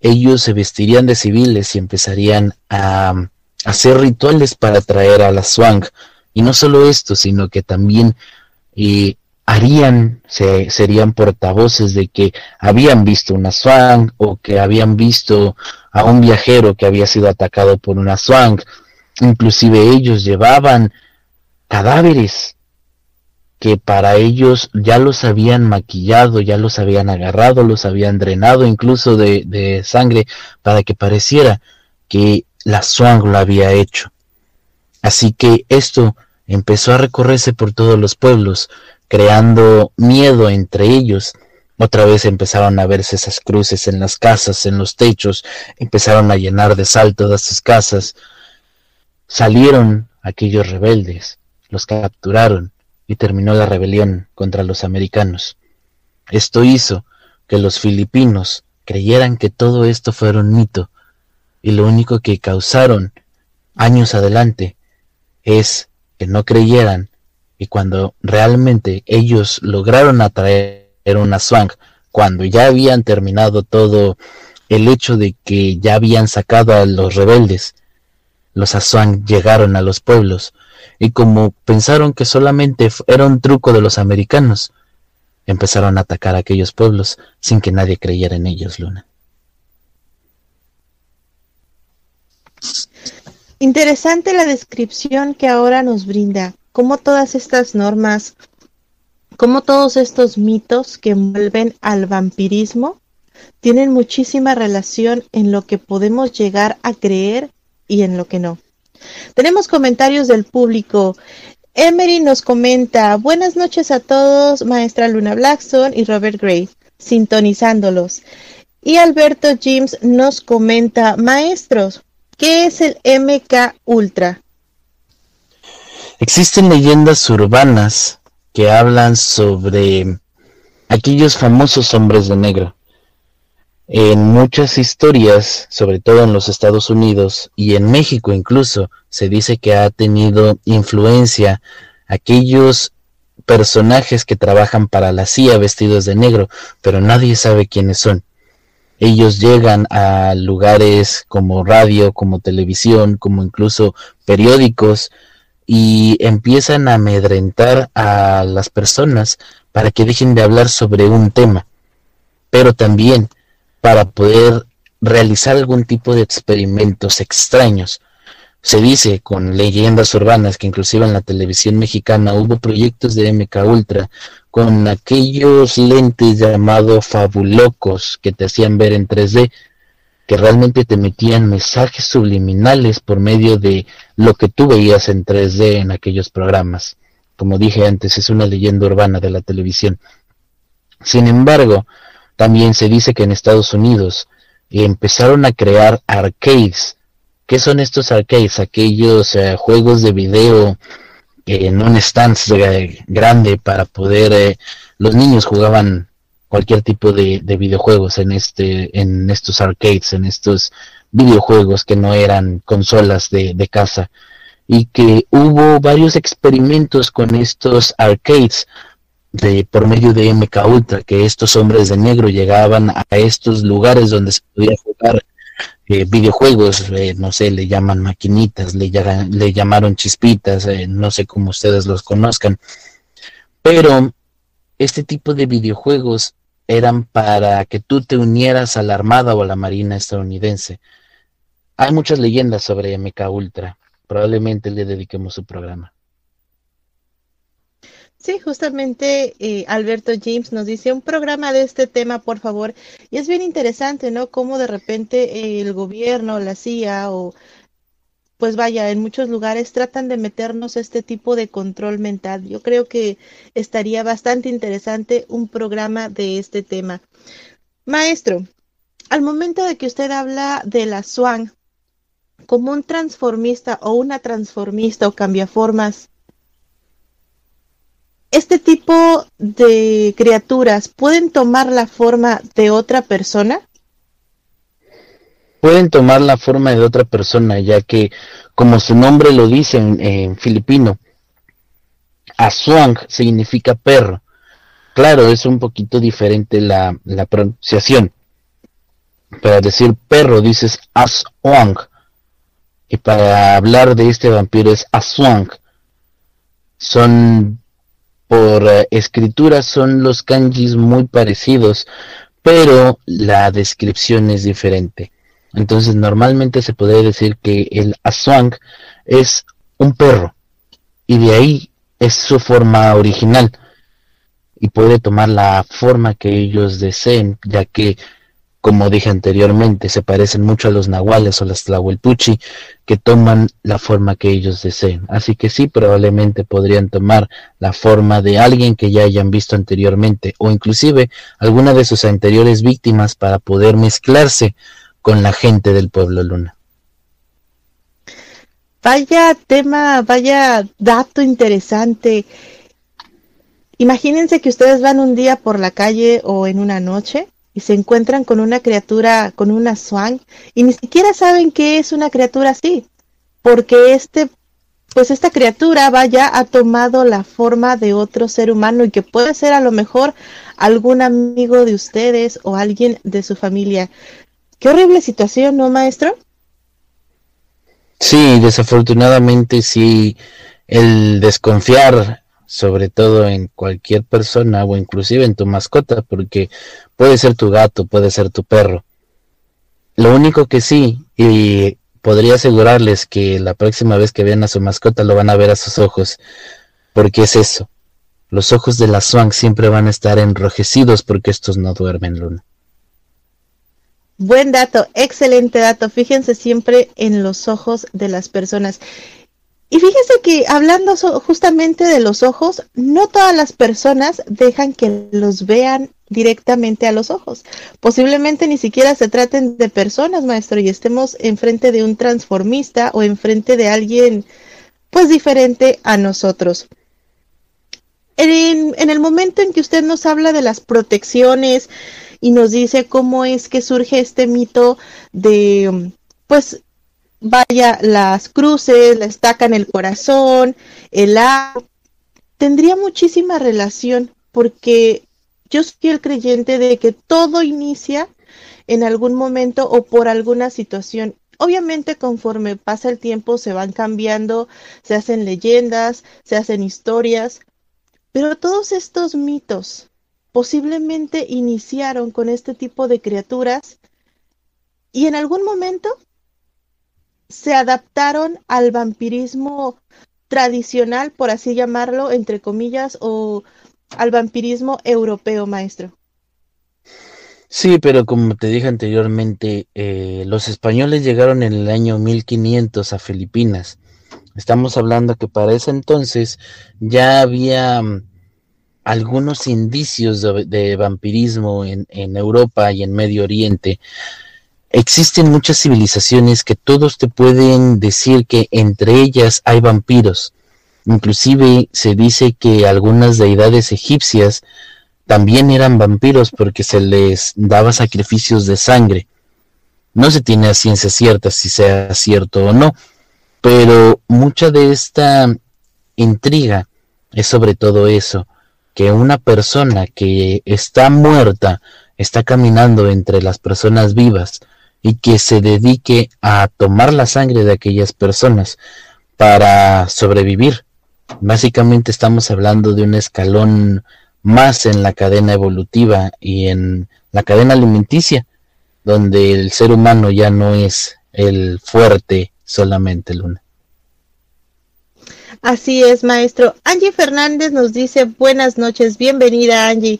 ellos se vestirían de civiles y empezarían a, hacer rituales para atraer a la Swang. Y no solo esto, sino que también eh, harían, se, serían portavoces de que habían visto una Swang o que habían visto a un viajero que había sido atacado por una Swang. Inclusive ellos llevaban cadáveres que para ellos ya los habían maquillado, ya los habían agarrado, los habían drenado incluso de, sangre para que pareciera que la Swang lo había hecho. Así que esto empezó a recorrerse por todos los pueblos, creando miedo entre ellos. Otra vez empezaron a verse esas cruces en las casas, en los techos, empezaron a llenar de sal todas sus casas. Salieron aquellos rebeldes, los capturaron, y terminó la rebelión contra los americanos. Esto hizo que los filipinos creyeran que todo esto fuera un mito y lo único que causaron años adelante es que no creyeran y cuando realmente ellos lograron atraer una swang, cuando ya habían terminado todo el hecho de que ya habían sacado a los rebeldes, los Aswang llegaron a los pueblos y como pensaron que solamente era un truco de los americanos, empezaron a atacar a aquellos pueblos sin que nadie creyera en ellos, Luna. Interesante la descripción que ahora nos brinda, cómo todas estas normas, cómo todos estos mitos que envuelven al vampirismo tienen muchísima relación en lo que podemos llegar a creer y en lo que no. Tenemos comentarios del público. Emery nos comenta, buenas noches a todos, maestra Luna Blackstone y Robert Gray, sintonizándolos. Y Alberto James nos comenta, maestros, ¿qué es el MK Ultra? Existen leyendas urbanas que hablan sobre aquellos famosos hombres de negro. En muchas historias, sobre todo en los Estados Unidos y en México incluso, se dice que ha tenido influencia aquellos personajes que trabajan para la CIA vestidos de negro, pero nadie sabe quiénes son. Ellos llegan a lugares como radio, como televisión, como incluso periódicos y empiezan a amedrentar a las personas para que dejen de hablar sobre un tema, pero también para poder realizar algún tipo de experimentos extraños. Se dice con leyendas urbanas que inclusive en la televisión mexicana hubo proyectos de MK Ultra con aquellos lentes llamados fabulocos que te hacían ver en 3D, que realmente te metían mensajes subliminales por medio de lo que tú veías en 3D en aquellos programas. Como dije antes, es una leyenda urbana de la televisión. Sin embargo, también se dice que en Estados Unidos empezaron a crear arcades, ¿Qué son estos arcades? Aquellos eh, juegos de video en un stand grande para poder... Eh, los niños jugaban cualquier tipo de, videojuegos en, este, en estos arcades, en estos videojuegos que no eran consolas de, de casa. Y que hubo varios experimentos con estos arcades de por medio de MK Ultra, que estos hombres de negro llegaban a estos lugares donde se podía jugar eh, videojuegos, eh, no sé, le llaman maquinitas, le, le llamaron chispitas, eh, no sé cómo ustedes los conozcan, pero este tipo de videojuegos eran para que tú te unieras a la Armada o a la Marina estadounidense. Hay muchas leyendas sobre MK Ultra, probablemente le dediquemos su programa. Sí, justamente eh, Alberto James nos dice un programa de este tema, por favor. Y es bien interesante, ¿no? Cómo de repente el gobierno, la CIA o pues vaya, en muchos lugares tratan de meternos este tipo de control mental. Yo creo que estaría bastante interesante un programa de este tema. Maestro, al momento de que usted habla de la SWAN como un transformista o una transformista o cambiaformas, este tipo de criaturas pueden tomar la forma de otra persona? Pueden tomar la forma de otra persona, ya que, como su nombre lo dice en, filipino, Aswang significa perro. Claro, es un poquito diferente la, la pronunciación. Para decir perro dices Aswang. Y para hablar de este vampiro es Aswang. Son por eh, escritura son los kanjis muy parecidos, pero la descripción es diferente. Entonces normalmente se podría decir que el aswang es un perro y de ahí es su forma original y puede tomar la forma que ellos deseen, ya que como dije anteriormente, se parecen mucho a los nahuales o las tlahuelpuchi, que toman la forma que ellos deseen. Así que sí, probablemente podrían tomar la forma de alguien que ya hayan visto anteriormente, o inclusive alguna de sus anteriores víctimas para poder mezclarse con la gente del pueblo luna. Vaya tema, vaya dato interesante. Imagínense que ustedes van un día por la calle o en una noche y se encuentran con una criatura, con una swan, y ni siquiera saben que es una criatura así, porque este, pues esta criatura vaya ha tomado la forma de otro ser humano y que puede ser a lo mejor algún amigo de ustedes o alguien de su familia. Qué horrible situación, ¿no, maestro? Sí, desafortunadamente sí, el desconfiar sobre todo en cualquier persona o inclusive en tu mascota, porque puede ser tu gato, puede ser tu perro. Lo único que sí, y podría asegurarles que la próxima vez que vean a su mascota lo van a ver a sus ojos, porque es eso. Los ojos de la Swan siempre van a estar enrojecidos porque estos no duermen, Luna. Buen dato, excelente dato. Fíjense siempre en los ojos de las personas. Y fíjese que hablando justamente de los ojos, no todas las personas dejan que los vean directamente a los ojos. Posiblemente ni siquiera se traten de personas, maestro, y estemos enfrente de un transformista o enfrente de alguien pues diferente a nosotros. en, el momento en que usted nos habla de las protecciones y nos dice cómo es que surge este mito de, pues, vaya, las cruces, la estaca en el corazón, el agua, tendría muchísima relación porque yo soy el creyente de que todo inicia en algún momento o por alguna situación. Obviamente conforme pasa el tiempo se van cambiando, se hacen leyendas, se hacen historias, pero todos estos mitos posiblemente iniciaron con este tipo de criaturas y en algún momento se adaptaron al vampirismo tradicional, por así llamarlo, entre comillas, o al vampirismo europeo, maestro. Sí, pero como te dije anteriormente, eh, los españoles llegaron en el año 1500 a Filipinas. Estamos hablando que para ese entonces ya había mm, algunos indicios de, vampirismo en, en, Europa y en Medio Oriente. Existen muchas civilizaciones que todos te pueden decir que entre ellas hay vampiros. Inclusive se dice que algunas deidades egipcias también eran vampiros porque se les daba sacrificios de sangre. No se tiene a ciencia cierta si sea cierto o no, pero mucha de esta intriga es sobre todo eso, que una persona que está muerta está caminando entre las personas vivas y que se dedique a tomar la sangre de aquellas personas para sobrevivir. Básicamente estamos hablando de un escalón más en la cadena evolutiva y en la cadena alimenticia, donde el ser humano ya no es el fuerte solamente, Luna. Así es, maestro. Angie Fernández nos dice buenas noches, bienvenida Angie.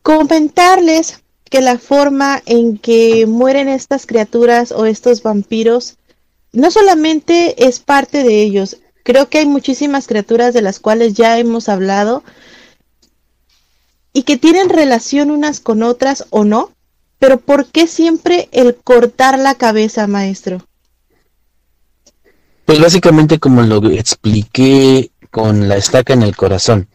Comentarles que la forma en que mueren estas criaturas o estos vampiros no solamente es parte de ellos, creo que hay muchísimas criaturas de las cuales ya hemos hablado, y que tienen relación unas con otras o no, pero ¿por qué siempre el cortar la cabeza, maestro? Pues básicamente como lo expliqué con la estaca en el corazón.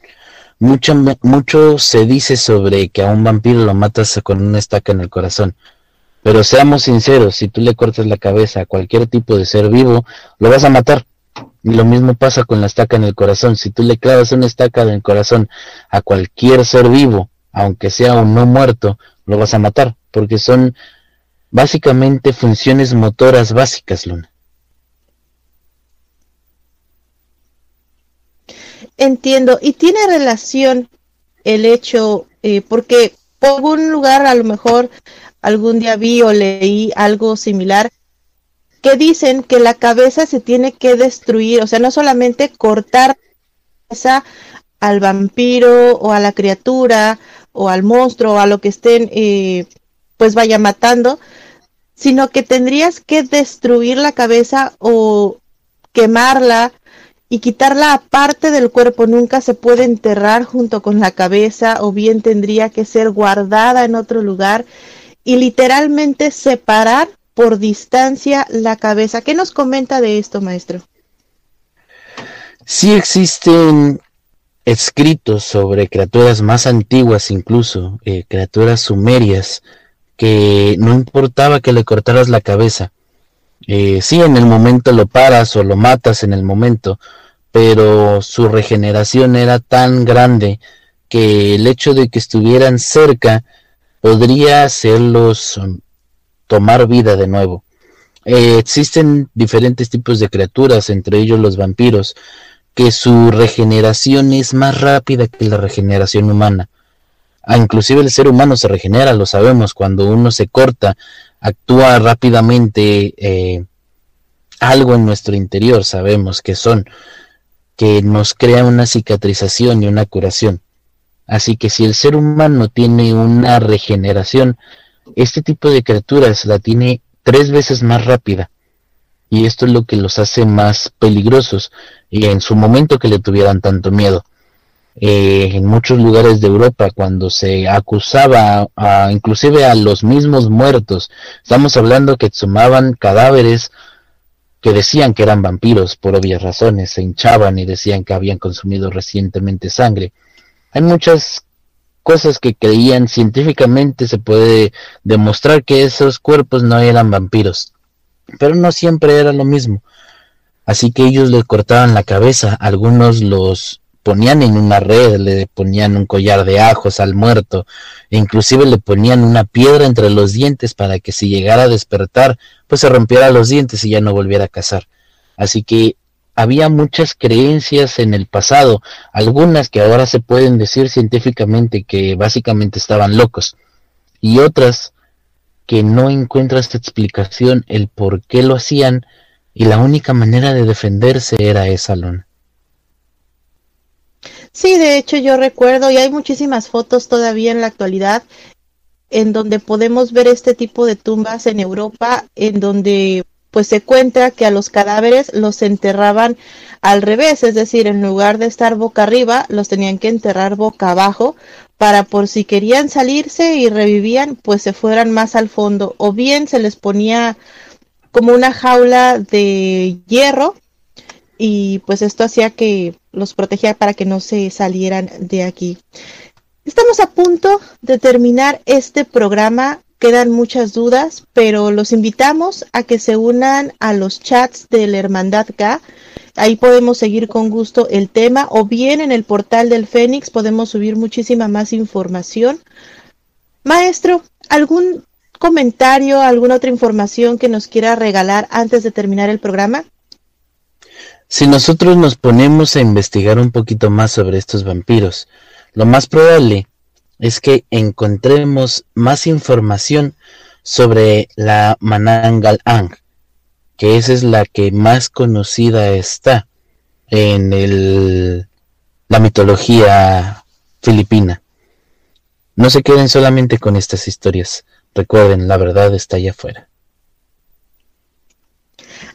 Mucho, mucho se dice sobre que a un vampiro lo matas con una estaca en el corazón. Pero seamos sinceros, si tú le cortas la cabeza a cualquier tipo de ser vivo, lo vas a matar. Y lo mismo pasa con la estaca en el corazón. Si tú le clavas una estaca en el corazón a cualquier ser vivo, aunque sea un no muerto, lo vas a matar, porque son básicamente funciones motoras básicas, Luna. Entiendo. Y tiene relación el hecho, eh, porque por algún lugar a lo mejor algún día vi o leí algo similar que dicen que la cabeza se tiene que destruir, o sea, no solamente cortar esa al vampiro o a la criatura o al monstruo o a lo que estén, eh, pues vaya matando, sino que tendrías que destruir la cabeza o quemarla y quitarla aparte del cuerpo. Nunca se puede enterrar junto con la cabeza o bien tendría que ser guardada en otro lugar y literalmente separar por distancia la cabeza. ¿Qué nos comenta de esto, maestro? Sí existen escritos sobre criaturas más antiguas incluso, eh, criaturas sumerias, que no importaba que le cortaras la cabeza. Eh, sí, en el momento lo paras o lo matas en el momento, pero su regeneración era tan grande que el hecho de que estuvieran cerca podría hacerlos tomar vida de nuevo. Eh, existen diferentes tipos de criaturas, entre ellos los vampiros, que su regeneración es más rápida que la regeneración humana. Ah, inclusive el ser humano se regenera, lo sabemos, cuando uno se corta, actúa rápidamente eh, algo en nuestro interior, sabemos que son, que nos crea una cicatrización y una curación. Así que si el ser humano tiene una regeneración, este tipo de criaturas la tiene tres veces más rápida. Y esto es lo que los hace más peligrosos y en su momento que le tuvieran tanto miedo. Eh, en muchos lugares de Europa cuando se acusaba a, inclusive a los mismos muertos, estamos hablando que exhumaban cadáveres que decían que eran vampiros por obvias razones, se hinchaban y decían que habían consumido recientemente sangre. Hay muchas cosas que creían científicamente se puede demostrar que esos cuerpos no eran vampiros, pero no siempre era lo mismo. Así que ellos les cortaban la cabeza, algunos los ponían en una red, le ponían un collar de ajos al muerto, e inclusive le ponían una piedra entre los dientes para que si llegara a despertar, pues se rompiera los dientes y ya no volviera a cazar. Así que había muchas creencias en el pasado, algunas que ahora se pueden decir científicamente que básicamente estaban locos, y otras que no encuentras explicación el por qué lo hacían, y la única manera de defenderse era esa lona. Sí, de hecho yo recuerdo y hay muchísimas fotos todavía en la actualidad en donde podemos ver este tipo de tumbas en Europa, en donde pues se cuenta que a los cadáveres los enterraban al revés, es decir, en lugar de estar boca arriba, los tenían que enterrar boca abajo para por si querían salirse y revivían, pues se fueran más al fondo, o bien se les ponía como una jaula de hierro y pues esto hacía que los protegía para que no se salieran de aquí. Estamos a punto de terminar este programa. Quedan muchas dudas, pero los invitamos a que se unan a los chats de la Hermandad K. Ahí podemos seguir con gusto el tema o bien en el portal del Fénix podemos subir muchísima más información. Maestro, ¿algún comentario, alguna otra información que nos quiera regalar antes de terminar el programa? Si nosotros nos ponemos a investigar un poquito más sobre estos vampiros, lo más probable es que encontremos más información sobre la Manangal Ang, que esa es la que más conocida está en la mitología filipina. No se queden solamente con estas historias. Recuerden, la verdad está allá afuera.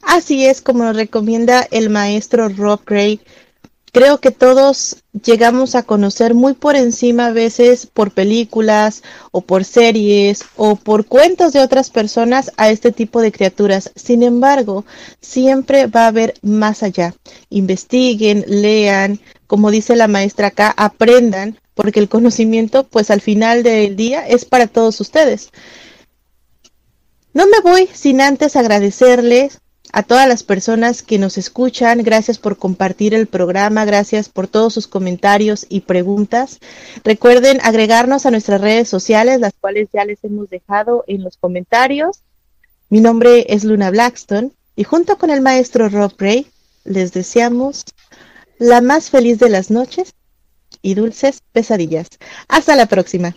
Así es como nos recomienda el maestro Rob Gray. Creo que todos llegamos a conocer muy por encima a veces por películas o por series o por cuentos de otras personas a este tipo de criaturas. Sin embargo, siempre va a haber más allá. Investiguen, lean, como dice la maestra acá, aprendan, porque el conocimiento pues al final del día es para todos ustedes. No me voy sin antes agradecerles a todas las personas que nos escuchan, gracias por compartir el programa, gracias por todos sus comentarios y preguntas. Recuerden agregarnos a nuestras redes sociales, las cuales ya les hemos dejado en los comentarios. Mi nombre es Luna Blackstone y junto con el maestro Rob Gray les deseamos la más feliz de las noches y dulces pesadillas. Hasta la próxima.